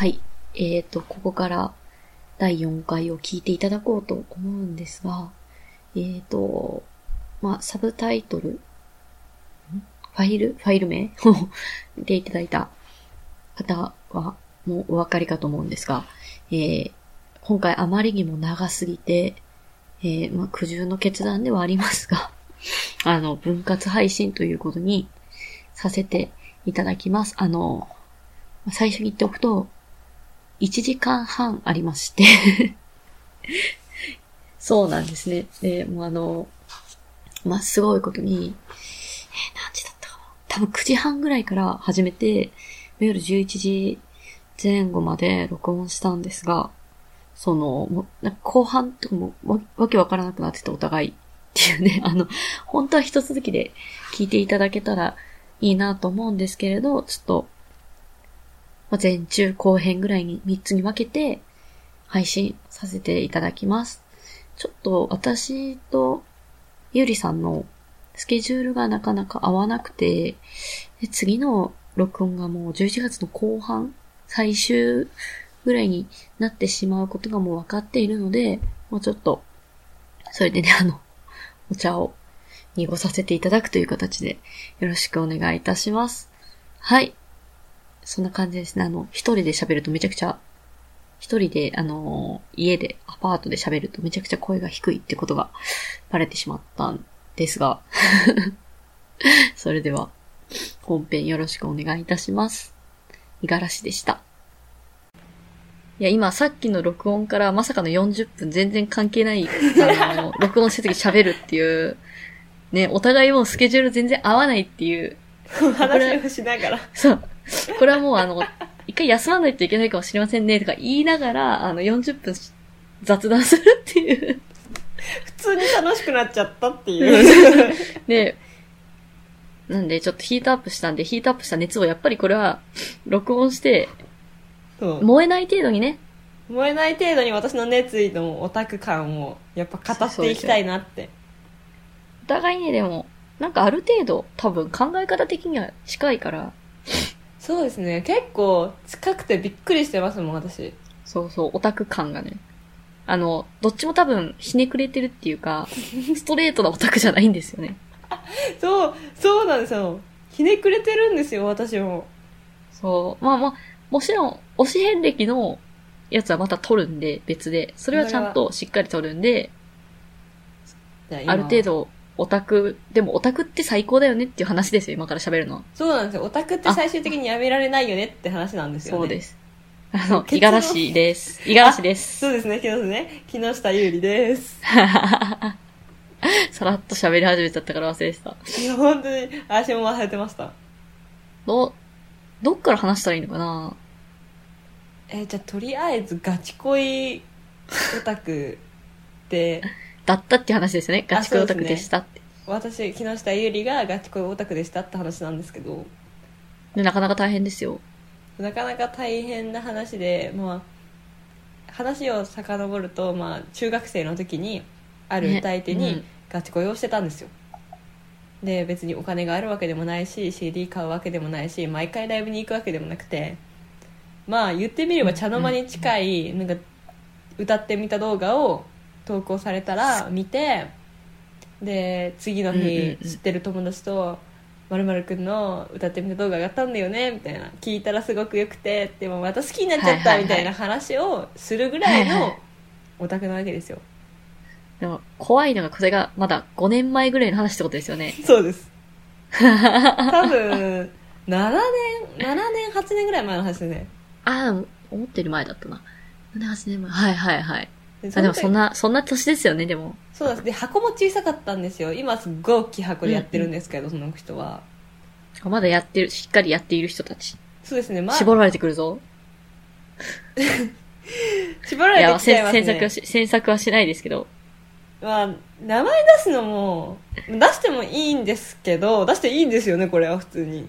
はい。えっ、と、ここから第4回を聞いていただこうと思うんですが、えっ、と、まあ、サブタイトル、ファイル、ファイル名？を 見ていただいた方は、もうお分かりかと思うんですが、えー今回あまりにも長すぎて、えーまあ、苦渋の決断ではありますが、あの、分割配信ということにさせていただきます。あの、最初に言っておくと、1時間半ありまして、そうなんですね。で、もうあの、まあ、すごいことに、えー何時だったかな。多分9時半ぐらいから始めて、夜11時前後まで録音したんですが、その、もなんか後半とかもわわけわからなくなってたお互いっていうね、あの、本当は一続きで聞いていただけたらいいなと思うんですけれど、ちょっと、まあ、前中後編ぐらいに3つに分けて配信させていただきます。ちょっと私とゆりさんのスケジュールがなかなか合わなくて、次の録音がもう11月の後半、最終ぐらいになってしまうことがもう分かっているので、もうちょっと、それでね、あの、お茶を濁させていただくという形でよろしくお願いいたします。はい。そんな感じですね。あの、一人で喋るとめちゃくちゃ、一人で、あの、家で、アパートで喋るとめちゃくちゃ声が低いってことがバレてしまったんですが、それでは、本編よろしくお願いいたします。五十嵐でした。いや、今さっきの録音からまさかの40分全然関係ない、あの、録音してる時喋るっていう、ね、お互いもうスケジュール全然合わないっていう、話をしながら。そう。これはもうあの、一回休まないといけないかもしれませんねとか言いながら、あの、40分雑談するっていう。普通に楽しくなっちゃったっていう。で、なんでちょっとヒートアップしたんで、ヒートアップした熱をやっぱりこれは、録音して、燃えない程度にね、燃えない程度に私の熱意のオタク感をやっぱ語っていきたいなって。お互いにでも、なんかある程度、多分考え方的には近いから、そうですね。結構近くてびっくりしてますもん、私。そうそう、オタク感がね。あの、どっちも多分ひねくれてるっていうか、ストレートなオタクじゃないんですよね。そう、そうなんですよ。ひねくれてるんですよ、私も。そう。まあまあ、もちろん、推し遍歴のやつはまた取るんで、別で。それはちゃんとしっかり取るんで、じゃあ今ある程。度、オタク、でもオタクって最高だよねっていう話ですよ、今から喋るのは。そうなんですよ。オタクって最終的にやめられないよねって話なんですよね。そうです。あの、五十嵐です。五十嵐です。そうですね、木下ね。木下ゆうりです。さらっと喋り始めちゃったから忘れてた。いや、本当に、私も忘れてました。ど、どっから話したらいいのかな？えーじゃあとりあえずガチ恋オタクって、だったっていう話ですよね。ガチ恋オタクでしたって。私、木下ゆうりがガチ恋オタクでしたって話なんですけど、でなかなか大変ですよ。なかなか大変な話で、まあ、話を遡ると、まあ、中学生の時に、ある歌い手にねうんガチ恋をしてたんですよ。で、別にお金があるわけでもないし、CD 買うわけでもないし、毎回ライブに行くわけでもなくて、まあ、言ってみれば茶の間に近い、なんか、歌ってみた動画を投稿されたら見て、で、次の日うん知ってる友達と、まるまるくんの歌ってみた動画上がったんだよねみたいな聞いたらすごくよくてでもまた好きになっちゃったみたいな話をするぐらいのオタクなわけですよでも、怖いのが、これがまだ5年前ぐらいの話ってことですよね。そうです 多分7年7年8年ぐらい前の話ですねああ、思ってる前だったな。7、8年前。はいはいはい。であ、でもそんなな、そんな年ですよね、でも。そうですで箱も小さかったんですよ今すっごい大きい箱でやってるんですけど、その人はまだやってる、しっかりやっている人たち。そうですねまあ絞られてくるぞ。絞られてきちゃいますね詮索はし、詮索はしないですけど。まあ、名前出すのも、出してもいいんですけど、出していいんですよね、これは普通に。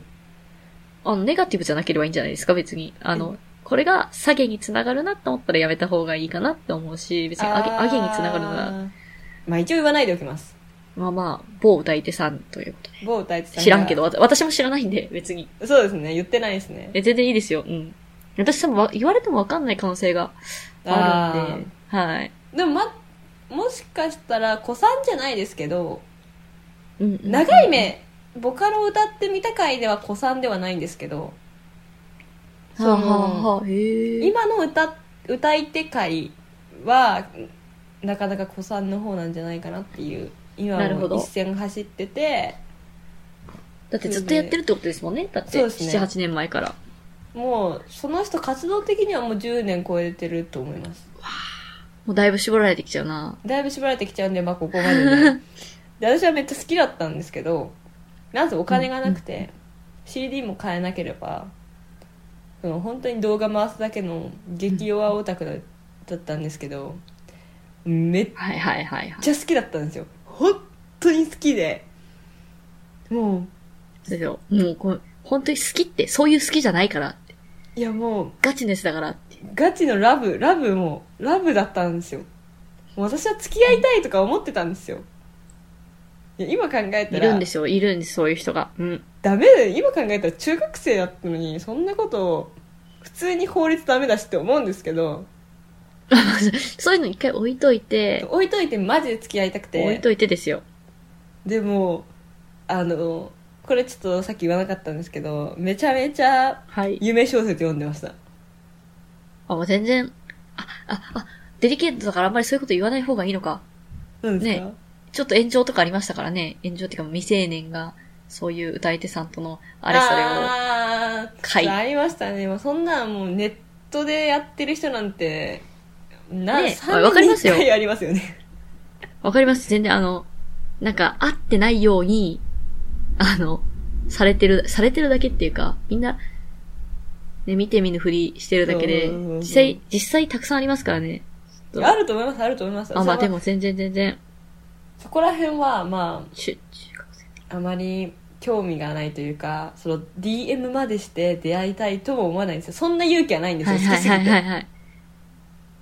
あの、ネガティブじゃなければいいんじゃないですか、別に。あの、これが下げにつながるなって思ったらやめた方がいいかなって思うし、別に上げ、上げにつながるなら、まあ一応言わないでおきます。まあまあ、某歌い手さんということで。某歌い手さんが知らんけど、私も知らないんで、別に。そうですね、言ってないですね。え全然いいですよ。うん。私多分わ言われてもわかんない可能性があるんで、はい。でもまもしかしたら子さんじゃないですけどうんうん長い目ボカロを歌ってみた回では子さんではないんですけどはあ、はあはあ、へえ。今の歌歌い手会はなかなか子さんの方なんじゃないかなっていう今も一線走っててだってずっとやってるってことですもんね。だって、そうですね7、8年前から。もうその人活動的にはもう10年超えてると思いますもうだいぶ絞られてきちゃうな。だいぶ絞られてきちゃうんで、まあ、ここまでね で私はめっちゃ好きだったんですけどまずお金がなくて、CD も買えなければその本当に動画回すだけの激弱オタクだだったんですけどめっはいはいはいはい。ちゃ好きだったんですよ本当に好きでもそうですよ。もうこう、本当に好きって、そういう好きじゃないからいやもうガチネスだからって。ガチのラブラブもラブだったんですよもう私は付き合いたいとか思ってたんですよいや今考えたいらるんですよ、いるんです、そういう人が。うん。ダメ。だよ今考えたら中学生だったのにそんなことを普通に法律ダメだしって思うんですけど。そういうの一回置いといて、置いといてマジで付き合いたくて。置いといてですよ。でもあのこれちょっとさっき言わなかったんですけどめちゃめちゃはい。夢小説読んでました。あ、もう全然、あ、あ、あ、デリケートだからあんまりそういうこと言わない方がいいのか、ね。ちょっと炎上とかありましたからね。炎上っていうか未成年が、そういう歌い手さんとのあれそれを。あ書いーありましたね。そんなんもうネットでやってる人なんてな、ね3わかりますよ。年に1回ありますよね。わかります。全然あの、なんか、合ってないように、あの、されてる、されてるだけっていうか、みんな、ね、見て見ぬふりしてるだけで実際、実際たくさんありますからね。あると思いますあると思います。あ、まあでも全然全然、そこら辺はま。ああまり興味がないというかその DM までして出会いたいとも思わないんですよそんな勇気はないんですよ、はいはいはいはいはい。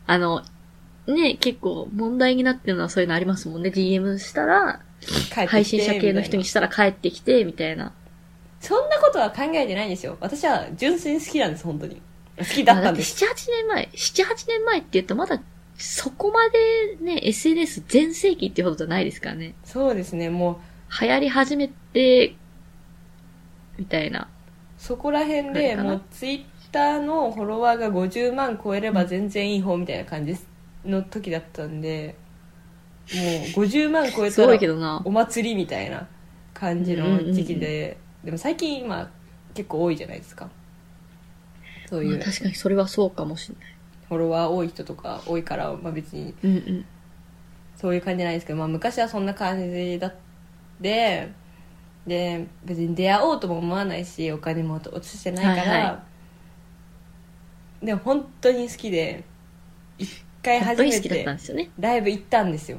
あの、ね、結構問題になってるのはそういうのありますもんね。DM したら、配信者系の人にみしたら帰ってきて、みたいな。そんなことは考えてないんですよ私は純粋に好きなんです本当に好きだったんですまあだって7、8年前、7、8年前って言うとまだ、そこまでね、SNS 全盛期っていうほどじゃないですからね。そうですねもう流行り始めて、みたいな。そこら辺でもうツイッターのフォロワーが50万超えれば全然いい方みたいな感じの時だったんでもう50万超えすたらごいけどな。お祭りみたいな感じの時期で、でも最近今結構多いじゃないですかそういうまあ確かにそれはそうかもしれない。フォロワー多い人とか多いから、まあ、別に。そういう感じじゃないですけど、まあ、昔はそんな感じだってで別に出会おうとも思わないしお金も落としてないから、はいはでも本当に好きで一回初めて。ライブ行ったんですよ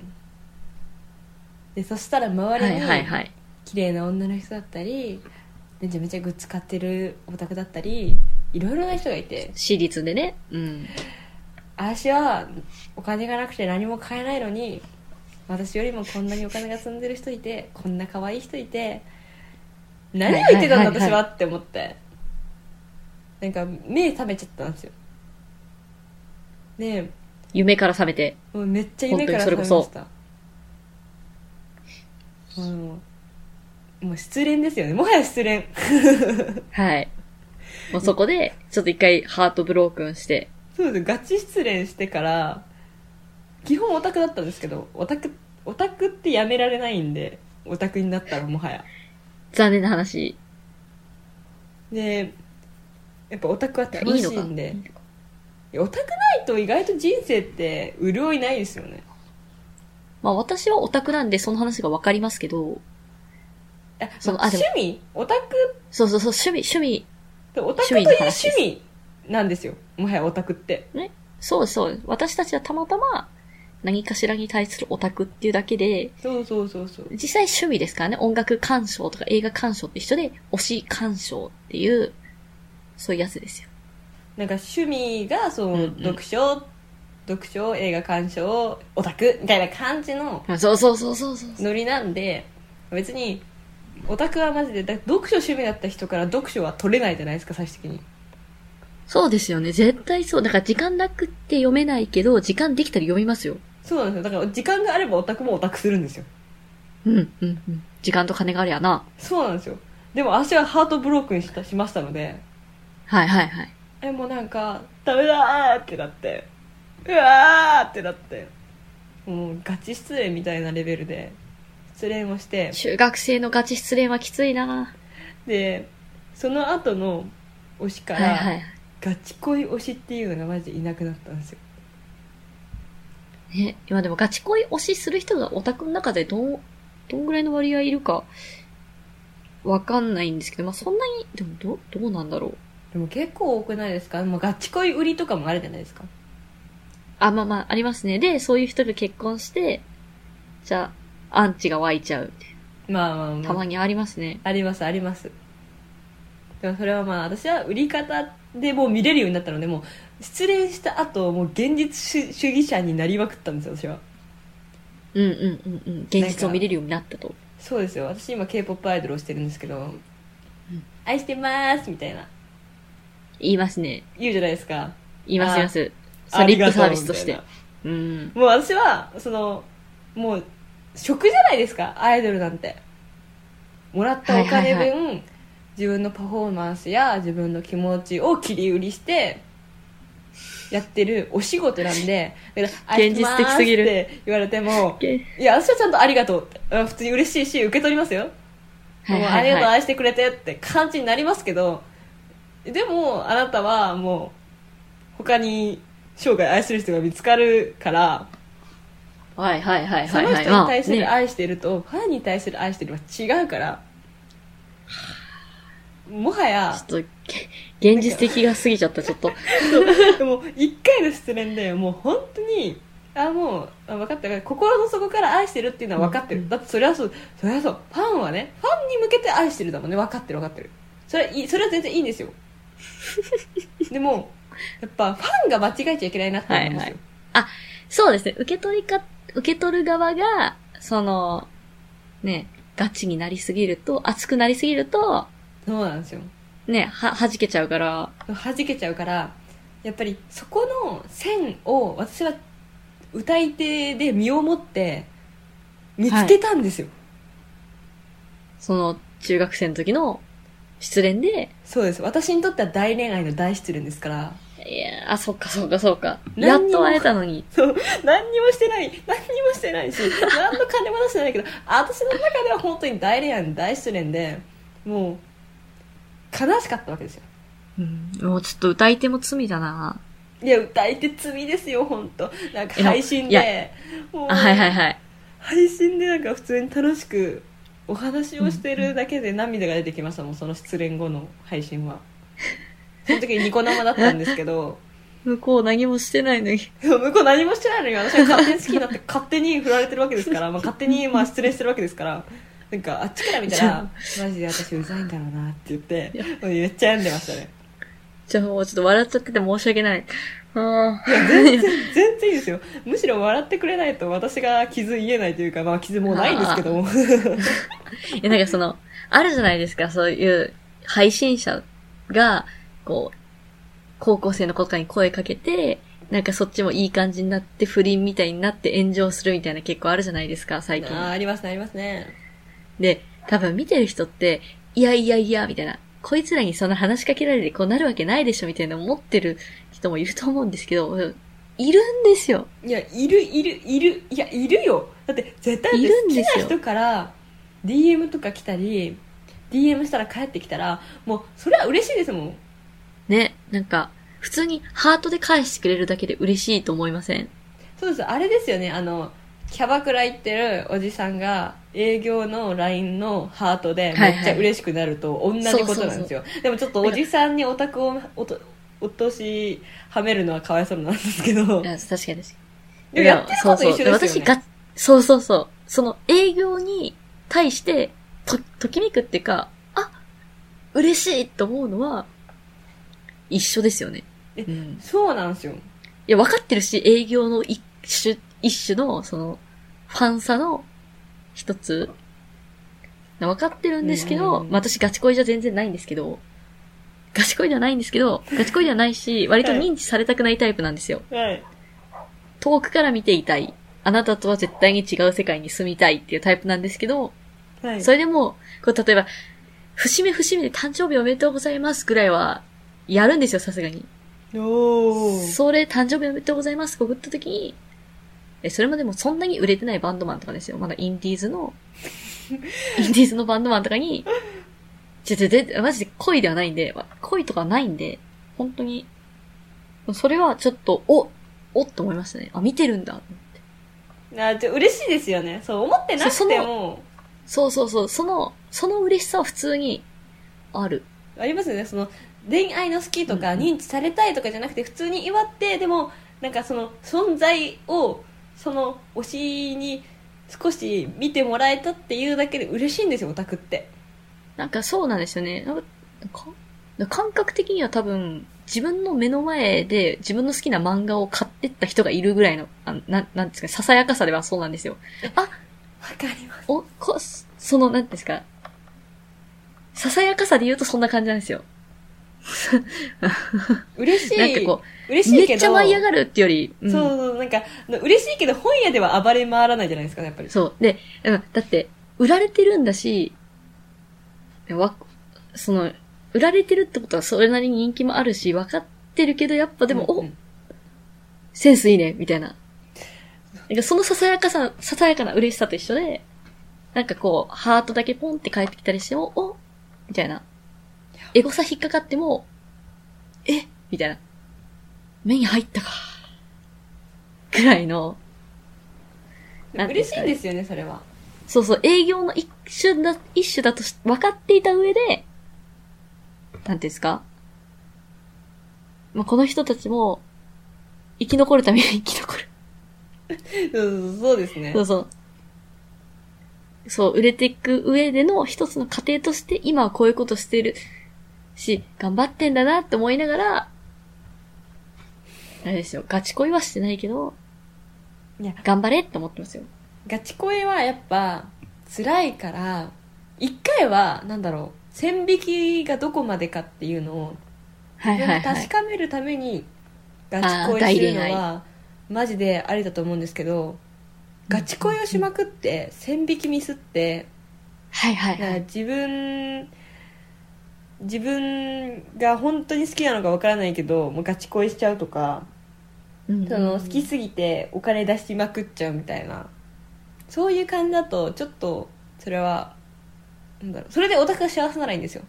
でそしたら周はいりにはいはい。綺麗な女の人だったりめちゃめちゃグッズ買ってるオタクだったりいろいろな人がいて私立でね。うん。私はお金がなくて何も買えないのに私よりもこんなにお金が積んでる人いてこんな可愛い人いて何を言ってたんだ私はって思って。なんか目覚めちゃったんですよ。で夢から覚めて。もうめっちゃ夢から覚めました。うんもう失恋ですよね。もはや失恋。はい。もうそこで、ちょっと一回ハートブロークンして。そうです。ガチ失恋してから基本オタクだったんですけどオタクオタクってやめられないんでオタクになったらもはや残念な話。でやっぱオタクはい楽。しいんでいやオタクないと意外と人生って潤いないですよねまあ私はオタクなんでその話がわかりますけど、そのあ趣味？オタク？そうそうそう、趣味、趣味、オタクという趣趣味なんですよもはやオタクってね。そうそう。私たちはたまたま何かしらに対するオタクっていうだけで、そうそうそうそう実際趣味ですからね？音楽鑑賞とか映画鑑賞って一緒で、推し鑑賞っていう、そういうやつですよ。なんか趣味がその、うんうん読書？読書？映画鑑賞？オタクみたいな感じのそうそうそうそうそう。ノリなんで別にオタクはマジでだ読書趣味だった人から読書は取れないじゃないですか最終的にそうですよね。絶対そう。だから時間なくって読めないけど、時間できたら読みますよ。そうなんですよだから時間があればオタクもオタクするんですようん、うん、うん。時間と金がありゃな。そうなんですよでも私はハートブロークにしたしましたのではいはいはい。えもうなんかダメだーってなってうわーってなってもうガチ失恋みたいなレベルで失恋をして中学生のガチ失恋はきついなでその後の推しから、はいはい。ガチ恋推しっていうのがマジでいなくなったんですよね、今でもガチ恋推しする人がオタクの中でどう、どんぐらいの割合いるか、わかんないんですけど、まあ、そんなに、でもど、どうなんだろう。でも結構多くないですか？もうガチ恋売りとかもあるじゃないですかあ、まあまあ、ありますね。で、そういう人と結婚して、じゃあ、アンチが湧いちゃうみたいまあまあまあな。たまにありますね。ありますありますでもそれはまあ私は売り方でもう見れるようになったのでもう失恋した後もう現実主主義者になりまくったんですよ私はうんうんうんうん。現実を見れるようになったと。そうですよ私今 k p o p アイドルをしてるんですけど「愛してます」みたいな言いますね。言うじゃないですか言いますあ言います。そリップサービスとして。うん。もう私はそのもう食じゃないですかアイドルなんてもらったお金分、自分のパフォーマンスや自分の気持ちを切り売りしてやってるお仕事なんでだから現実的すぎるって言われてもけいや私はちゃんとありがとうって。あ普通に嬉しいし受け取りますよ、はいもうありがとう。愛してくれてって感じになりますけどでもあなたはもう他に生涯愛する人が見つかるからはいはいはいそはいはい。の人に対する愛してると、ファンに対する愛してるは違うからもはやちょっと、げ現実的が過ぎちゃった、ちょっと。でも一回の失恋でもう本当にあもうあ分かった。心の底から愛してるっていうのは分かってる、うん。だってそれはそうそれはそう。ファンはねファンに向けて愛してるだもんね。分かってる分かってる。それはいいそれは全然いいんですよ。でもやっぱファンが間違えちゃいけないなって思うんですよ、はいそうですね。受け取りか、受け取る側が、その、ね、ガチになりすぎると、熱くなりすぎると、そうなんですよね、は、弾けちゃうから、弾けちゃうからやっぱりそこの線を私は歌い手で身をもって見つけたんですよ、その、中学生の時の失恋で、そうです。私にとっては大恋愛の大失恋ですから。いやあ、そっかそっかそっか。やっと会えたのに。そう。何にもしてない。何にもしてないし何の金も出してないけど私の中では本当に大恋愛の大失恋でもう悲しかったわけですよ。うん、もうちょっと歌い手も罪だな。いや歌い手罪ですよ本当なんかえ配信いや。でもうあ、はいはいはい。配信でなんか普通に楽しくお話をしてるだけで涙が出てきましたもんその失恋後の配信は。その時にニコ生だったんですけど。向こう何もしてないのに。向こう何もしてないのに私が勝手に好きになって勝手に振られてるわけですから、まあ、勝手にまあ失恋してるわけですからなんかあっちから見たら マジで私うざいんだろうなって言ってめっちゃ病んでましたねじゃあもうちょっと笑っちゃってて申し訳ない。ああ。全然全然いいですよむしろ笑ってくれないと私が傷言えないというか、まあ、傷もうないんですけどもいや、なんかその、あるじゃないですか、そういう配信者が、こう、高校生の子とかに声かけて、なんかそっちもいい感じになって、不倫みたいになって炎上するみたいな結構あるじゃないですか、最近。あーありますねありますねで、多分見てる人って、いやいやいや、みたいな、こいつらにそんな話しかけられてこうなるわけないでしょ、みたいな思ってる人もいると思うんですけど、いるんですよ。いやいるいるいるいやいるよ。だって絶対いるん好きですよ。な人から DM とか来たり DM したら帰ってきたらもうそれは嬉しいですもん。ね、なんか、普通にハートで返してくれるだけで嬉しいと思いません？そうです。あれですよね。あのキャバクラ行ってるおじさんが営業の LINE のハートでめっちゃ嬉しくなると同じことなんですよ、でもちょっとおじさんにオタクを落としはめるのはかわいそうなんですけど確かに確かに。でもやってること一緒ですよねそうそうそう。その営業に対して、と、ときめくっていうか、あ、嬉しいと思うのは、一緒ですよね。えうん。いそうなんですよや、分かってるし、営業の一種、一種の、その、ファンさの一つ、分かってるんですけど、うんまあ私ガチ恋じゃ全然ないんですけど、ガチ恋ではないんですけど、ガチ恋ではないし、割と認知されたくないタイプなんですよ。はい。遠くから見ていたい。あなたとは絶対に違う世界に住みたいっていうタイプなんですけど、はい。それでも、こう、例えば、節目節目で誕生日おめでとうございますぐらいは、やるんですよ、さすがに。おー。それ、誕生日おめでとうございますって送った時に、え、それまでもそんなに売れてないバンドマンとかですよ。まだインディーズの、インディーズのバンドマンとかに、ちょ、ちょ、ちょ、マジで恋ではないんで、恋とかないんで、本当に、それはちょっと、お、おって思いましたね。あ、見てるんだ。あ、じゃあ嬉しいですよね。そう、思ってなくても、そうそうそう、その、その嬉しさは普通に、ある。ありますよね。その、恋愛の好きとか、認知されたいとかじゃなくて、普通に祝って、でも、なんかその、存在を、その、推しに少し見てもらえたっていうだけで嬉しいんですよ、オタクって。なんかそうなんですよね。なんかか感覚的には多分、自分の目の前で自分の好きな漫画を買ってった人がいるぐらいの、あなん、なんですか、ささやかさではそうなんですよ。あ、わかります。お、こ、その、なんですか、ささやかさで言うとそんな感じなんですよ。嬉しい。なんかこう、嬉しいけど。めっちゃ舞い上がるってより、うんそうそう、なんか、嬉しいけど本屋では暴れ回らないじゃないですか、やっぱり。そう。で、うんだって、売られてるんだし、わ、その、売られてるってことはそれなりに人気もあるし、分かってるけど、やっぱでも、おうんうんセンスいいね、みたいな。なんかそのささやかさ、ささやかな嬉しさと一緒で、なんかこう、ハートだけポンって返ってきたりしても、おみたいな。エゴサ引っかかっても、え？みたいな。目に入ったか。ぐらいの、嬉しいんですよね、それは。そうそう、営業の一種だ、一種だとし分かっていた上で、なんていうんですかまあ、この人たちも、生き残るために 生き残る。そうそうそうですね。そうそう。そう、売れていく上での一つの過程として、今はこういうことしてるし、頑張ってんだなって思いながら、あれですよ、ガチ恋はしてないけど、いや、頑張れって思ってますよ。ガチ恋はやっぱ辛いから、一回は、なんだろう、線引きがどこまでかっていうのをはいはいはい。確かめるためにガチ恋するのはマジでありだと思うんですけどガチ恋をしまくって線引きミスってはいはいはい。自分自分が本当に好きなのかわからないけどもうガチ恋しちゃうとかうんその好きすぎてお金出しまくっちゃうみたいなそういう感じだとちょっとそれはなんだろうそれでオタクが幸せならいいんですよ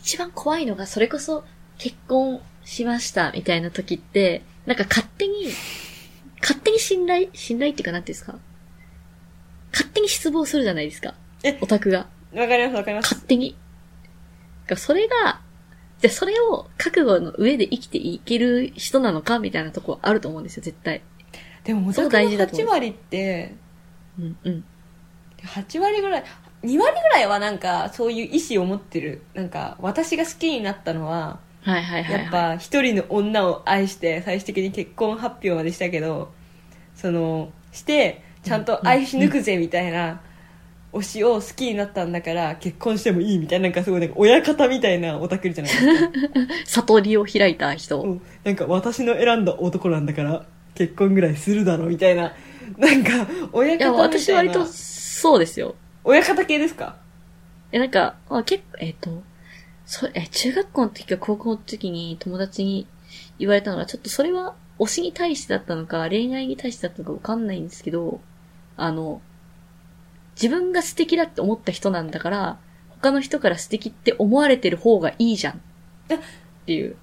一番怖いのが、それこそ結婚しましたみたいな時って、なんか勝手に、勝手に信頼、信頼っていうかなんていうんですか？勝手に失望するじゃないですか。えオタクが。わかりますわかります勝手に。それが、じゃあそれを覚悟の上で生きていける人なのかみたいなとこあると思うんですよ、絶対。でもオタそうクの大事だと思う8割ってうんうん。8割ぐらい2割ぐらいはなんかそういう意思を持ってるなんか私が好きになったのははいはいはい、はい。やっぱ一人の女を愛して最終的に結婚発表までしたけどそのしてちゃんと愛し抜くぜみたいな推しを好きになったんだから結婚してもいいみたいななんかすごいなんか親方みたいなオタクいるじゃないですか。悟りを開いた人。うん。なんか私の選んだ男なんだから結婚ぐらいするだろみたいな。なんか親いや、方みたいな。私割とそうですよ。親方系ですか？え、なんか、まあ、結構、えっ、と、そえ、中学校の時か高校の時に友達に言われたのが、ちょっとそれは推しに対してだったのか、恋愛に対してだったのかわかんないんですけど、あの、自分が素敵だって思った人なんだから、他の人から素敵って思われてる方がいいじゃん。っていう。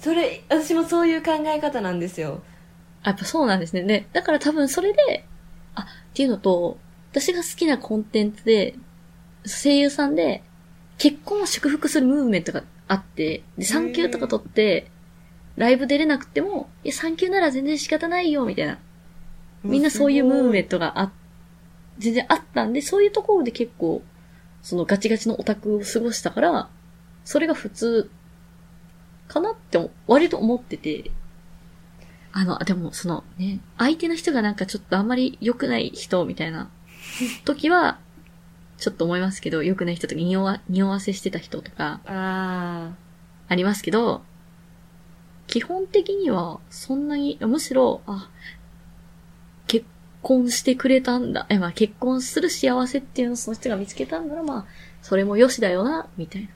それ私もそういう考え方なんですよあやっぱそうなんですね。で、だから多分それで、あ、っていうのと、私が好きなコンテンツで、声優さんで、結婚を祝福するムーブメントがあって、で、産休とか取って、ライブ出れなくても、いや、産休なら全然仕方ないよ、みたいな。みんなそういうムーブメントがあ、全然あったんで、そういうところで結構、そのガチガチのオタクを過ごしたから、それが普通、かなって、割と思ってて、あの、でも、そのね、相手の人がなんかちょっとあんまり良くない人みたいな時は、ちちょっと思いますけど、良くない人とか、匂わ、匂わせしてた人とか、あありますけど、基本的には、そんなに、むしろ、あ、結婚してくれたんだ。え、まあ結婚する幸せっていうのをその人が見つけたんなら、まあ、それも良しだよな、みたいな。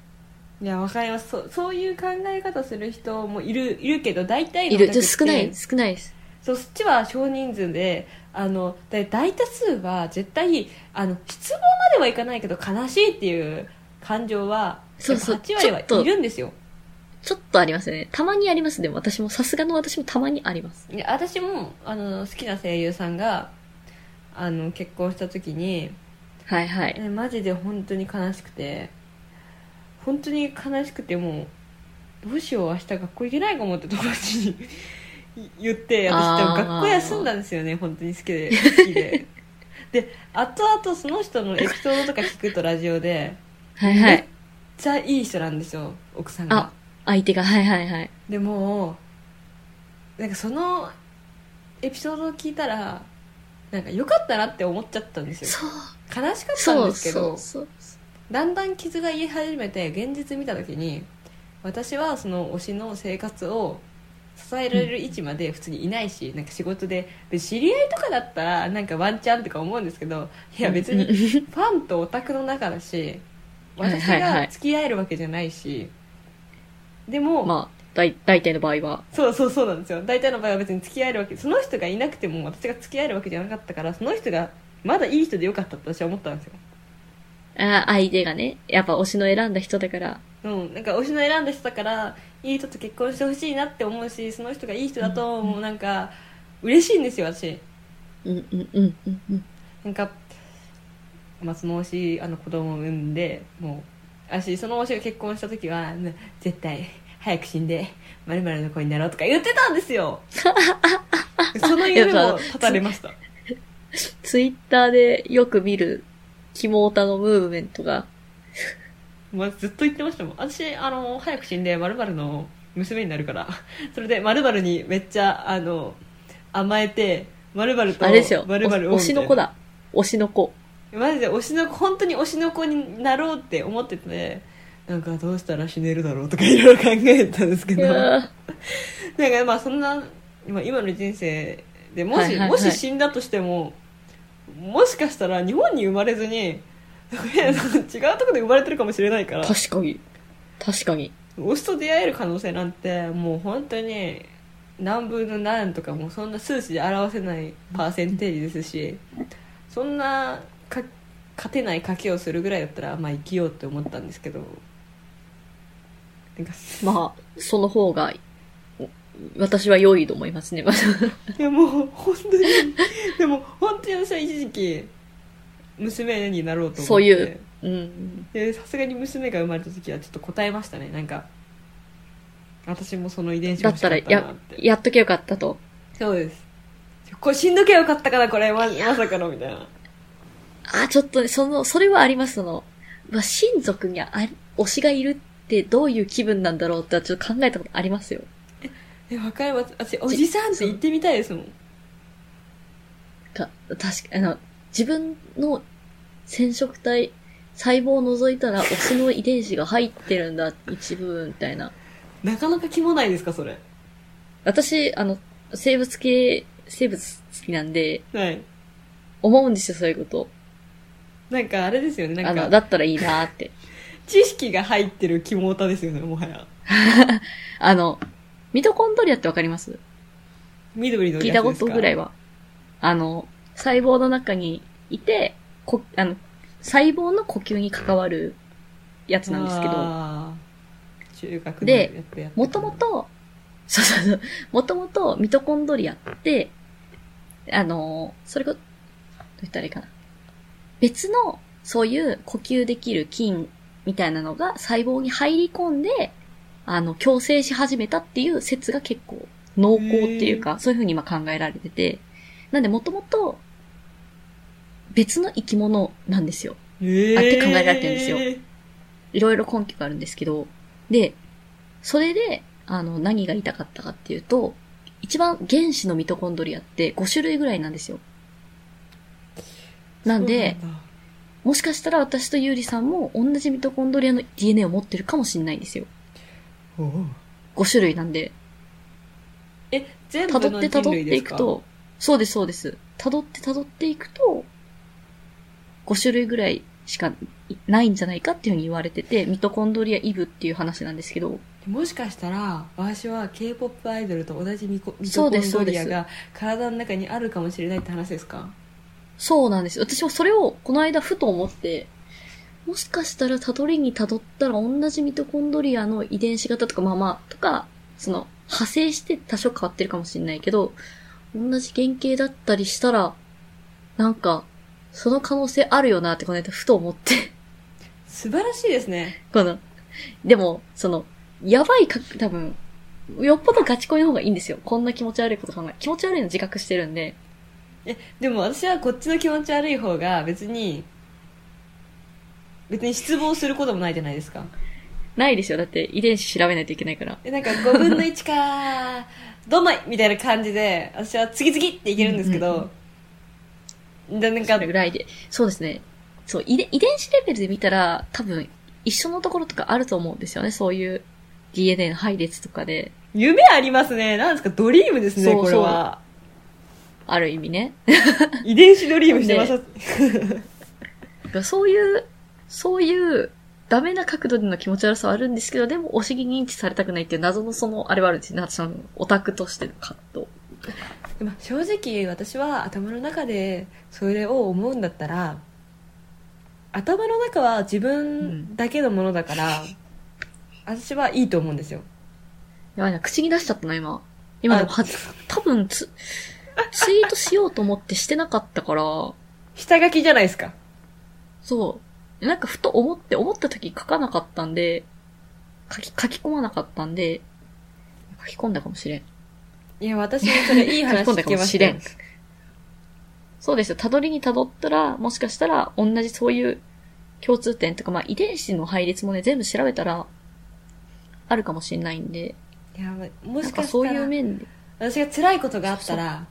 いやわかりますそうそういう考え方する人もいるいるけど大体のいる。オタクってちょっと少ない、少ないです。そうそっちは少人数であのだ大多数は絶対あの失望まではいかないけど悲しいっていう感情はそうそうやっぱ8割はいるんですよちょっとありますね。たまにあります。でも私も、さすがの私もたまにあります。いや私もあの好きな声優さんがあの結婚した時にはいはい。えマジで本当に悲しくて本当に悲しくてもうどうしよう明日学校行けないかもって友達に 言って私あー多分学校休んだんですよね本当に好きで 好きでで後々その人のエピソードとか聞くとラジオでめっはいはい。ちゃいい人なんですよ奥さんがあ相手が、はいはいはい。でもなんかそのエピソードを聞いたらなんか良かったなって思っちゃったんですよそう。悲しかったんですけど。だんだん傷が癒え始めて現実見た時に私はその推しの生活を支えられる位置まで普通にいないし、なんか仕事で知り合いとかだったらなんかワンチャンとか思うんですけどいや別にうんファンとオタクの中だし私はいはいはいが付き合えるわけじゃないしでも、まあ、大、大体の場合は。そうそうそうなんですよ。大体の場合は別に付き合えるわけその人がいなくても私が付き合えるわけじゃなかったからその人がまだいい人でよかったって私は思ったんですよ。あ相手がね、やっぱ推しの選んだ人だから、うん、なんか推しの選んだ人だからいい人と結婚してほしいなって思うしその人がいい人だともうなんか嬉しいんですよ私。うんうんうんうんうん。なんか、まあ、その推しあの子供を産んでもう私その推しが結婚した時はな絶対早く死んでまるの子になろうとか言ってたんですよ。その夢も立たれました。ツイッターでよく見る、キモータのムーブメントが、まあ、ずっと言ってましたもん。私あの早く死んでまるの娘になるから。それでまるにめっちゃあの甘えてまるとあれですよ、まる推しの子だ。推しの子。マジで推しの子本当に推しの子になろうって思っててなんかどうしたら死ねるだろうとかいろいろ考えたんですけいどやなんかまあそんな今今の人生でもし、はいはいはい。もし死んだとしてももしかしたら日本に生まれずに違うところで生まれてるかもしれないから。ー確かに。確かに。推しと出会える可能性なんてもう本当に何分の何とかもうそんな数値で表せないパーセンテージですしそんなか勝てない賭けをするぐらいだったらまあ生きようって思ったんですけどまあ、その方が、私は良いと思いますね。いやもう本当に。でも本当に私は一時期娘になろうと思って。そういううん。でさすがに娘が生まれた時はちょっと答えましたね。なんか私もその遺伝子だったら、ややっときゃよかったと。そうです。これ死んどけばよかったかなこれ。ままさかのみたいな。あ、ちょっとね、その、それはあります、その、まあ、親族にあり、推しがいるってどういう気分なんだろうってちょっと考えたことありますよ。えわかります私おじさんって言ってみたいですもんか、確か、あの、自分の染色体、細胞を除いたら、オスの遺伝子が入ってるんだ、一部、みたいな。なかなかキモないですかそれ私、あの、生物系、生物好きなんで、はい思うんですよ、そういうこと。なんかあれですよねなあの、んかだったらいいなって。知識が入ってるキモータですよねもはや。あの、ミトコンドリアってわかります？緑のやつですか？聞いたことぐらいは。あの、細胞の中にいて、こ、あの、細胞の呼吸に関わるやつなんですけど、中学のでもともと、そうそうそう、もともとミトコンドリアって、あの、それが、どう言ったらいいかな。別の、そういう呼吸できる菌みたいなのが細胞に入り込んで、あの、共生し始めたっていう説が結構濃厚っていうか、そういうふうに今考えられてて、なんでもともと別の生き物なんですよ。えー。あって考えられてるんですよ。いろいろ根拠があるんですけど、で、それで、あの、何が言いたかったかっていうと、一番原子のミトコンドリアって5種類ぐらいなんですよ。なんで、なんだもしかしたら私とゆうりさんも同じミトコンドリアの DNA を持ってるかもしれないんですよ。おお5種類なんで。え全部辿のって辿っていくと、そうです、そうです。辿って辿っていくと、5種類ぐらいしかないんじゃないかっていうふうに言われてて、ミトコンドリアイブっていう話なんですけど、もしかしたら私は k p o p アイドルと同じミコミトコンそうですドリアが体の中にあるかもしれないって話ですか？そうなんですよ。私もそれをこの間ふと思って、もしかしたら辿りに辿ったら同じミトコンドリアの遺伝子型とかまあまあとか、その派生して多少変わってるかもしれないけど、同じ原型だったりしたら、なんか、その可能性あるよなってこの間ふと思って。素晴らしいですねこの、でも、その、やばいか、多分、よっぽどガチ恋の方がいいんですよ。こんな気持ち悪いこと考え、気持ち悪いの自覚してるんで、えでも私はこっちの気持ち悪い方が別に別に失望することもないじゃないですかないですよ。だって遺伝子調べないといけないから。えなんか5分の1か どんまいみたいな感じで私は次々っていけるんですけど、でなんかぐらいで。そうですね。そう、遺伝遺伝子レベルで見たら、多分、一緒のところとかあると思うんですよね。そういう DNA の配列とかで。夢ありますねなんですかドリームですねそうそうこれはある意味ね。遺伝子ドリームしてましたそういう、そういう、ダメな角度での気持ち悪さはあるんですけど、でも、お尻認知されたくないっていう謎のその、あれはあるんですよ。その、オタクとしての葛藤。でも正直私は頭の中でそれを思うんだったら頭の中は自分だけのものだから、私はいいと思うんですよやばいな、口に出しちゃったな、今。今でもは、多分つ、ツイートしようと思ってしてなかったから、下書きじゃないですかそう。なんかふと思って、思った時書かなかったんで、書き、書き込まなかったんで、書き込んだかもしれん。いや私もそれいい話聞きましたよかもしれん。そうですよ。たどりにたどったら、もしかしたら、同じそういう共通点とか、まあ遺伝子の配列もね、全部調べたら、あるかもしれないんで、いやもしかしたかそういうら面で、私が辛いことがあったら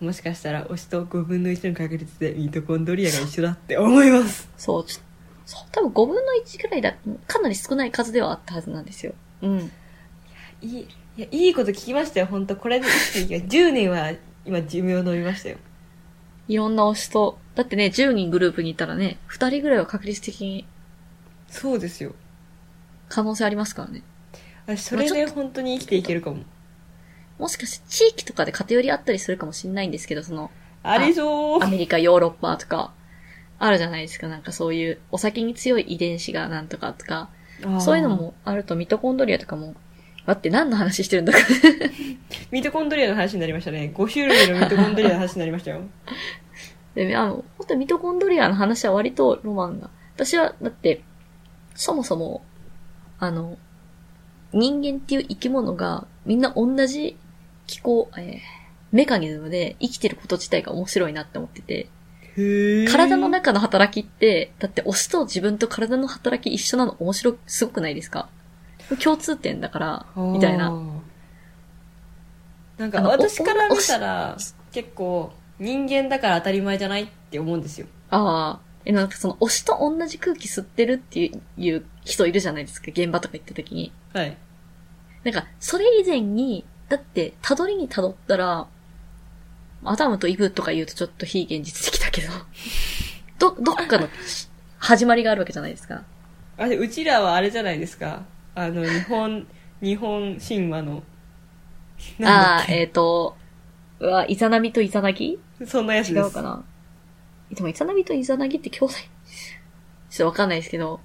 もしかしたら推しと5分の1の確率でミトコンドリアが一緒だって思いますそう、ちょそう、多分5分の1くらいだ、かなり少ない数ではあったはずなんですよ。うん。いいいやいいこと聞きましたよ本当これで生きていけば10年は今寿命伸びましたよいろんな推しと、だってね、10人グループにいたらね、2人ぐらいは確率的にそうですよ可能性ありますからね。私それで本当に生きていけるかももしかして地域とかで偏りあったりするかもしれないんですけど、その、ありそうアメリカ、ヨーロッパとか、あるじゃないですか。なんかそういう、お酒に強い遺伝子がなんとかとか、そういうのもあるとミトコンドリアとかも、待って、何の話してるんだか。ミトコンドリアの話になりましたね5種類のミトコンドリアの話になりましたよで、あの、本当にミトコンドリアの話は割とロマンが。私は、だって、そもそも、あの、人間っていう生き物がみんな同じ気候、えーメカニズムで生きてること自体が面白いなって思ってて、体の中の働きって、だって推しと自分と体の働き一緒なの面白く、すごくないですか？共通点だから、みたいな。なんか私から見たおら結構人間だから当たり前じゃないって思うんですよ。ああ、え、なんかその推しと同じ空気吸ってるっていういう人いるじゃないですか、現場とか行った時に。はい。なんか、それ以前に、だって、たどりにたどったら、アダムとイブとか言うとちょっと非現実的だけど、ど、どっかの始まりがあるわけじゃないですか。あれうちらはあれじゃないですか。あの日本 日本神話のああ、えっ、と、うわ、イザナミとイザナギ？けそんなやつ違です。うかな？でも、イザナミとイザナギって兄弟ちょっとわかんないですけど、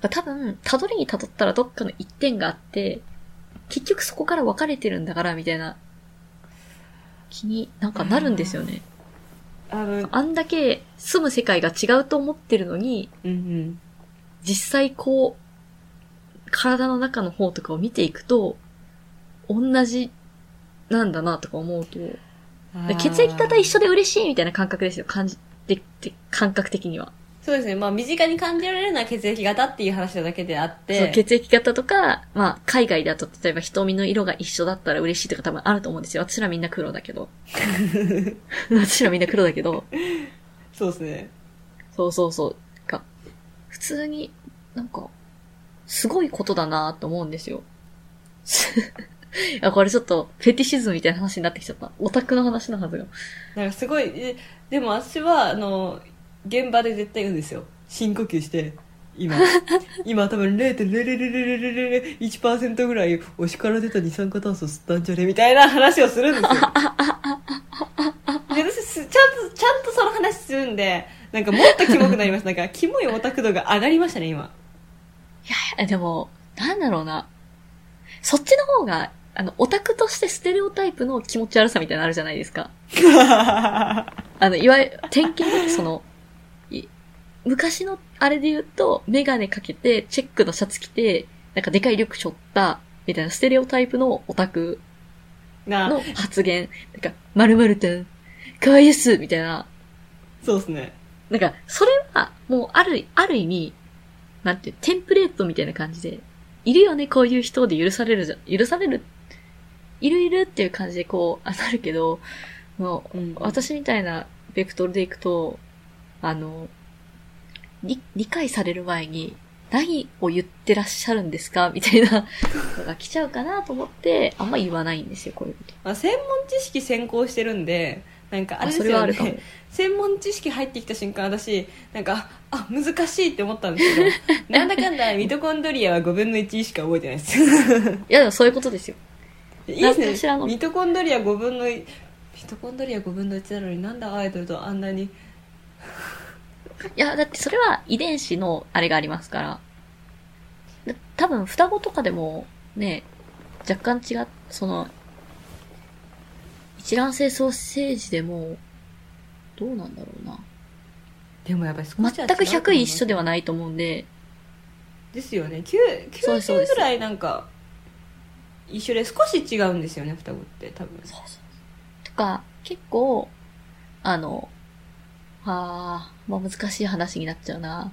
多分、たどりにたどったらどっかの一点があって、結局そこから分かれてるんだから、みたいな。気になんかなるんですよね。あのあんだけ住む世界が違うと思ってるのに、うん実際こう、体の中の方とかを見ていくと、同じなんだなとか思うと、うん血液型一緒緒で嬉しいみたいな感覚ですよ、感じて、て感覚的には。そうですねまあ身近に感じられるのは血液型っていう話なだけであってそう、血液型とか、まあ、海外だと、例えば瞳の色が一緒だったら嬉しいとか多分あると思うんですよ。私らみんな黒だけど。私らみんな黒だけど。そうですねそうそうそう。が、普通に、なんか、すごいことだなと思うんですよ。いや、これちょっと、フェティシズムみたいな話になってきちゃった。オタクの話のはずが。なんかすごいえでも私はあの現場で絶対言うんですよ深呼吸して今 今多分0.00001%ぐらい推しから出た二酸化炭素吸ったんじゃねみたいな話をするんですよで私すちゃんとちゃんとその話するんでなんかもっとキモくなりましたなんかキモいオタク度が上がりましたね今いや、でも、なんだろうな。そっちの方が、あの、オタクとしてステレオタイプの気持ち悪さみたいなのあるじゃないですか。あの、いわゆる、典型的その、い昔のあれで言うと、メガネかけて、チェックのシャツ着て、なんかでかいリュック背負った、みたいなステレオタイプのオタクなの発言。なんか、〇〇と、可愛いですみたいな。そうですねなんか、それは、もう、ある、ある意味、なんていう、テンプレートみたいな感じで、いるよね、こういう人で許されるじゃん。許される、いるいるっていう感じでこう、あなるけど、もう、うん私みたいなベクトルでいくと、あの、理、理解される前に、何を言ってらっしゃるんですか？みたいなのが来ちゃうかなと思って、あんま言わないんですよ、こういうこと。まあ、専門知識先行してるんでなんかあれですそれはよね。専門知識入ってきた瞬間私なんかあ難しいって思ったんですけど なんだかんだミトコンドリアは5分の1しか覚えてないです いや、でもそういうことですよ。いいですねミトコンドリア5分の1ミトコンドリア5分の1なのになんだアイドルとあんなにいや、だってそれは遺伝子のあれがありますから。だ多分双子とかでもね、若干違っ、その、一卵性ソーセージでも、どうなんだろうな。でもやっぱり少し全くうと思います100一緒ではないと思うんで、ですよね。9, 90そうですそうです。ぐらいなんか一緒で少し違うんですよね双子って多分。とか、結構、あの、あー、まあ難しい話になっちゃうな。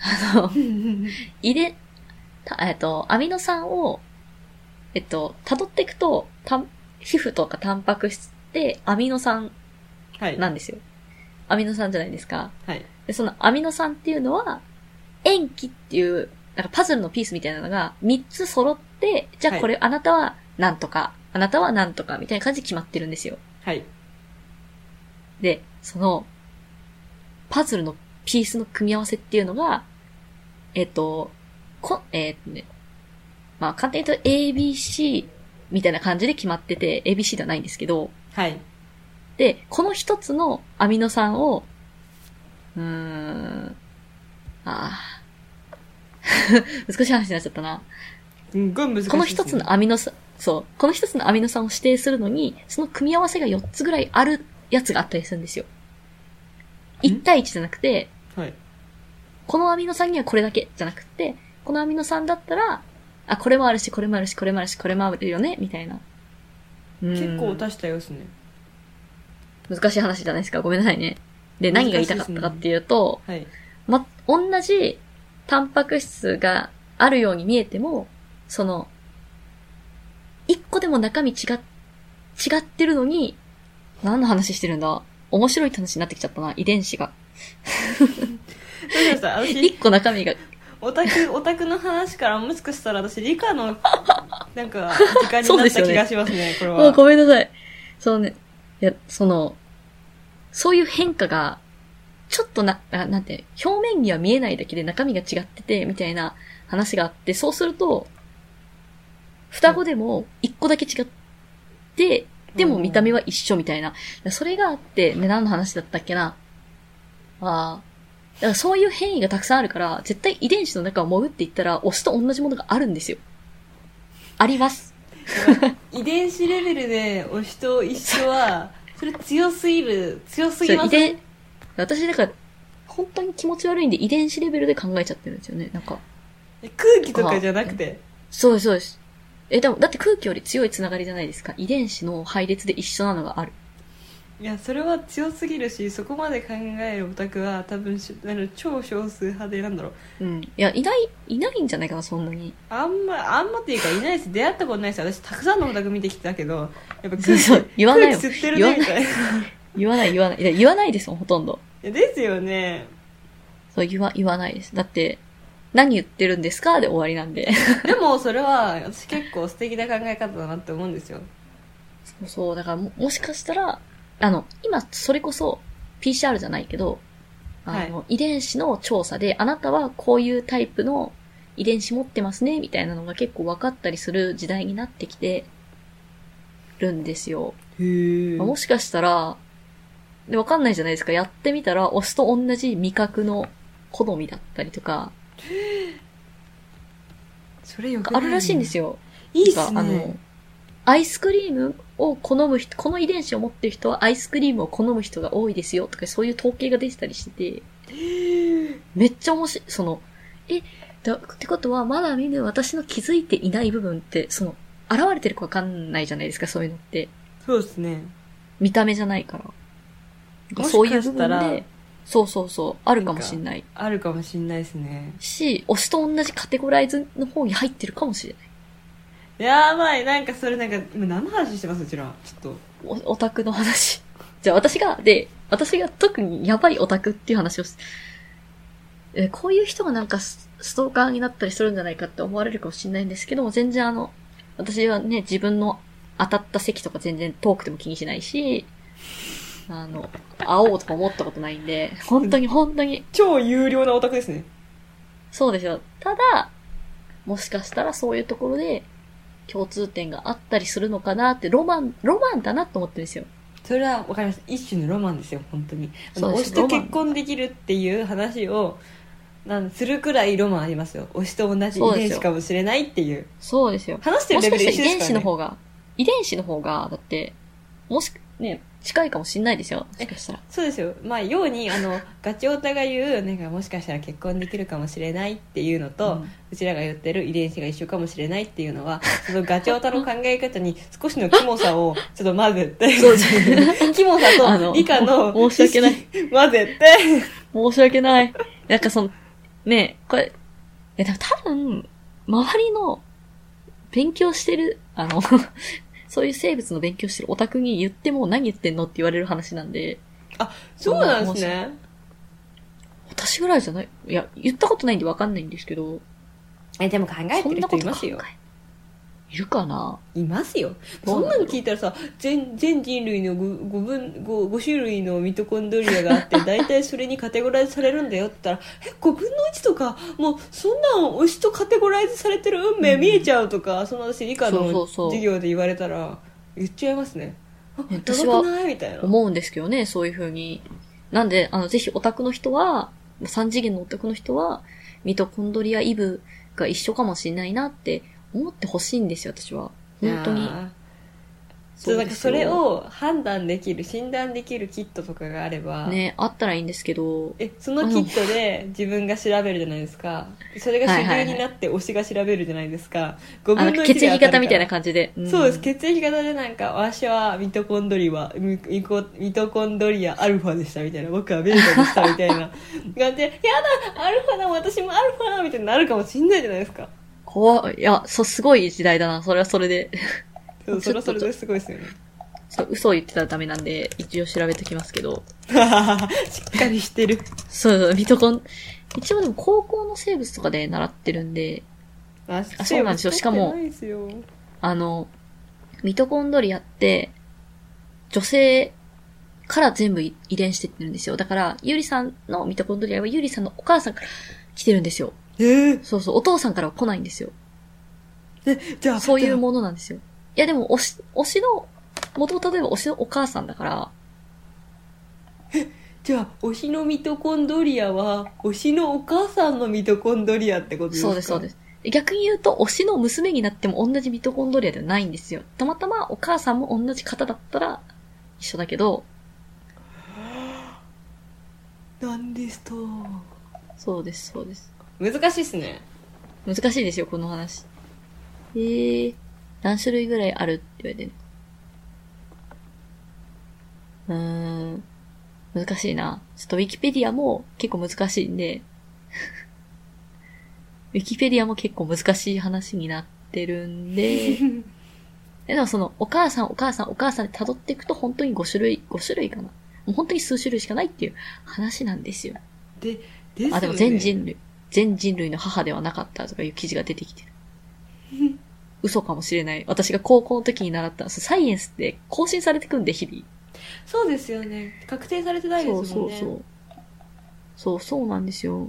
あの、遺伝、たえっと、アミノ酸を、えっと、辿っていくと、たん皮膚とかタンパク質ってアミノ酸はいなんですよ。アミノ酸じゃないですか。はいで、そのアミノ酸っていうのは、塩基っていう、なんかパズルのピースみたいなのが3つ揃って、じゃあこれ、あなたはなんとか、あなたはなんとかみたいな感じで決まってるんですよ。はいで、その、パズルのピースの組み合わせっていうのが、えっと、こ、えっとね、まあ簡単に言うと ABC みたいな感じで決まってて、ABC ではないんですけど、はい。で、この一つのアミノ酸を、うーん、ああ、難しい話になっちゃったな。すんごい難しいね。この一つのアミノ酸、そう、この一つのアミノ酸を指定するのに、その組み合わせが4つぐらいあるやつがあったりするんですよ。1対1じゃなくて、はいこのアミノ酸にはこれだけじゃなくて、このアミノ酸だったら、あ、これもあるし、これもあるし、これもあるし、これもあるよね、みたいな。結構うん足したよですね難しい話じゃないですか？ごめんなさいね。で、何が言いたかったかっていうと、はいま、同じタンパク質があるように見えても、その、一個でも中身違っ、違ってるのに、何の話してるんだ？面白いって話になってきちゃったな、遺伝子が。どうしました私。一個中身が、オタクオタクの話からもしかしたら私理科の なんか時間になった気がしますねこれもうはごめんなさい。そうね、いや、その、そういう変化が、ちょっとな、あなんて、表面には見えないだけで中身が違ってて、みたいな話があって、そうすると、双子でも一個だけ違って、でも見た目は一緒みたいな。それがあって、ね、何の話だったっけな？ああ。だからそういう変異がたくさんあるから、絶対遺伝子の中を潜っていったら、オスと同じものがあるんですよ。あります。遺伝子レベルで推しと一緒はそれ強すぎる強すぎますね伝、私だから、本当に気持ち悪いんで遺伝子レベルで考えちゃってるんですよね。なんか。空気とかじゃなくて？そうです、そうです。え、でも、だって空気より強いつながりじゃないですか。遺伝子の配列で一緒なのがある。いやそれは強すぎるしそこまで考えるオタクは多分しあの超少数派でなんだろううん。いや、いない、いないんじゃないかな、そんなに。あんまあんまっていうかいないです出会ったことないです私たくさんのオタク見てきたけどやっぱ空気そうそう言わないよ空気吸ってるねみたいな言わない、言わない。いや言わないですもん、ほとんど。やですよね。そう言わ、言わないです。だって、何言ってるんですかで終わりなんで。でもそれは私結構素敵な考え方だなって思うんですよ。そうそう、だからも、もしかしたら、あの、今、それこそ、PCR じゃないけど、あの、遺伝子の調査で、あなたはこういうタイプの遺伝子持ってますね、みたいなのが結構分かったりする時代になってきてるんですよ。へもしかしたら、で、わかんないじゃないですか。やってみたら、オスと同じ味覚の好みだったりとか、それよくあるらしいんですよ。よ。いいっすなんかあのね。、アイスクリームを好む人、この遺伝子を持ってる人はアイスクリームを好む人が多いですよとか、そういう統計が出てたりしてて、めっちゃ面白い、その、え、だ、ってことは、まだ見ぬ私の気づいていない部分って、その、現れてるかわかんないじゃないですか、そういうのって。そうですね。見た目じゃないから。そういう部分で、そうそうそう、あるかもしんない。あるかもしんないですね。し、推しと同じカテゴライズの方に入ってるかもしれない。やばい、なんかそれなんか、今何の話してます？うちら。ちょっと。おオタクの話。じゃあ私が、で、私が特にやばいオタクっていう話をし、えこういう人がなんかスストーカーになったりするんじゃないかって思われるかもしれないんですけども、全然あの、私はね、自分の当たった席とか全然遠くても気にしないし、あの、会おうとか思ったことないんで、本当に本当に、超有料なオタクですね。そうですよ。ただ、もしかしたらそういうところで共通点があったりするのかなって、ロマン、ロマンだなと思ってるんですよ。それはわかります。一種のロマンですよ、本当に。あの推しと結婚できるっていう話を、なんするくらいロマンありますよ。推しと同じ遺伝子かもしれないっていう。そうですよ。話してるもしかレベル一緒ですからね。の方が、遺伝子の方が、だって、もし、ね、近いかもしんないですよ。もしかしたら。そうですよ。まあ、ように、あの、ガチオタが言う、なんかもしかしたら結婚できるかもしれないっていうのと、ううんちらが言ってる遺伝子が一緒かもしれないっていうのは、そのガチオタの考え方に少しのキモさをちょっと混ぜて、そうです キモさあのと理科の 申し訳ない混ぜて、申し訳ない。なんかその、ねこれ、え、でも多分、周りの、勉強してる、あの、そういう生物の勉強してるオタクに言っても何言ってんのって言われる話なんで、そうなんですね。私ぐらいじゃない？いや、言ったことないんでわかんないんですけど、え、でも考えてるそんなこと考え人いるかな？いますよ。どうんなの聞いたらさ、全、全人類の 5, 分、5, 5種類のミトコンドリアがあって、大体それにカテゴライズされるんだよって言ったら、え、5分の1とか、もう、そんなん推しとカテゴライズされてる運命見えちゃうとか、その私理科のそうそうそう授業で言われたら、言っちゃいますね。あ、私は長くない？みたいな。思うんですけどね、そういう風に。なんで、あの、ぜひオタクの人は、3次元のオタクの人は、ミトコンドリアイブが一緒かもしれないなって思ってほしいんですよ、私は。本当にそう、なんかそれ、を判断できる、診断できるキットとかがあれば、ね、あったらいいんですけど、え、そのキットで自分が調べるじゃないですか。それが主流になって推しが調べるじゃないですか。5あの、分の1血液型みたいなじ。感じで。んそうです。血液型でなんか、わしはミトコンドリア、ミミコミトコンドリアアルファでしたみたいな。僕はベータでしたみたいな感じで、やだアルファだ私もアルファだみたいになるかもしんないじゃないですか。怖い。いや、そう、すごい時代だな。それはそれで。それはそれですごいですよね。そう、嘘を言ってたらダメなんで、一応調べてきますけど。しっかりしてる。そうそう、ミトコン、一応でも高校の生物とかで習ってるんで、ああそうなんですよしかもないですよあの、ミトコンドリアって、女性から全部遺伝してってるんですよ。だから、ゆりさんのミトコンドリアはゆりさんのお母さんから来てるんですよ。えー、そうそう、お父さんからは来ないんですよ。え、じゃあ、そういうものなんですよ。いやでも、推し、推しの、元々例えば推しのお母さんだから、じゃあ、推しのミトコンドリアは、推しのお母さんのミトコンドリアってことですか？そうです、そうです。逆に言うと、推しの娘になっても同じミトコンドリアではないんですよ。たまたまお母さんも同じ方だったら一緒だけど、なんですと。そうです、そうです。難しいっすね。難しいですよ、この話。えー、何種類ぐらいあるって言われてるうーん、難しいな。ちょっとウィキペディアも結構難しいんで、ウィキペディアも結構難しい話になってるんで、でもその、お母さん、お母さん、お母さんで辿っていくと本当に5種類、5種類かな。もう本当に数種類しかないっていう話なんですよ。でですよねあ、でも全人類、全人類の母ではなかったとかいう記事が出てきてる。嘘かもしれない。私が高校の時に習った、サイエンスって更新されてくんで、日々。そうですよね確定されてないですもんねそうそうそう。そう、そうなんですよ。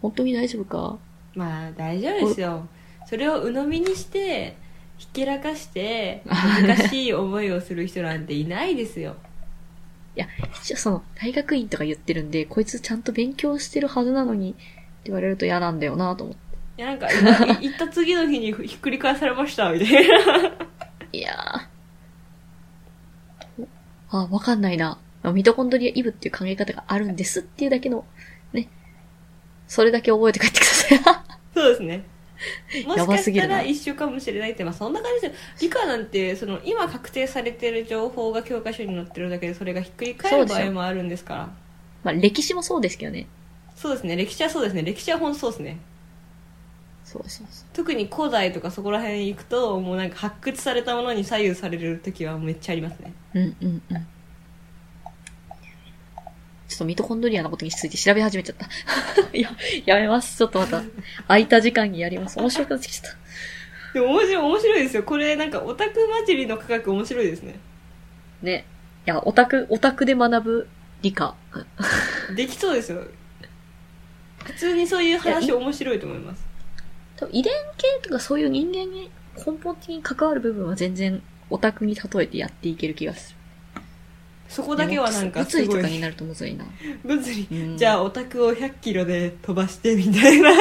本当に大丈夫か？まあ大丈夫ですよそれを鵜呑みにしてひけらかして難しい思いをする人なんていないですよいや、一応その、大学院とか言ってるんで、こいつちゃんと勉強してるはずなのに、って言われると嫌なんだよなと思って。いやなんか 行った次の日にひっくり返されましたみたいないやー。あ、わかんないな。ミトコンドリアイブっていう考え方があるんですっていうだけの、ね。それだけ覚えて帰ってください。そうですね もやしかしたら一緒かもしれないってまあそんな感じですよ理科なんてその今確定されてる情報が教科書に載ってるだけでそれがひっくり返る場合もあるんですからまあ、歴史もそうですけどね。そうですね歴史はそうですね歴史は本当そうですねそうそうそう。特に古代とかそこら辺行くともうなんか発掘されたものに左右される時はめっちゃありますねうんうんうん。ちょっとミトコンドリアのことについて調べ始めちゃった。いや、やめます。ちょっとまた、空いた時間にやります。面白くなってきちゃった。でも面白い面白いですよこれなんかオタク混じりの科学面白いですねね。いや、オタク、オタクで学ぶ理科。できそうですよ普通にそういう話面白いと思います多分遺伝系とかそういう人間に根本的に関わる部分は全然オタクに例えてやっていける気がする。そこだけはなんか物理とかになるとむずいな。物理うんじゃあオタクを100キロで飛ばしてみたいな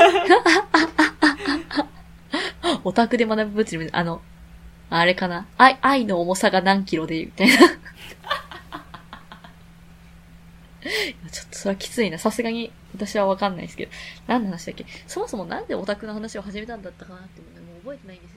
オタクで学ぶ物理、あの、あれかな？愛、愛の重さが何キロで、みたいな。いやちょっとそれはきついな。さすがに私はわかんないですけど。何の話だっけ？そもそもなんでオタクの話を始めたんだったかなってもうねもう覚えてないんです。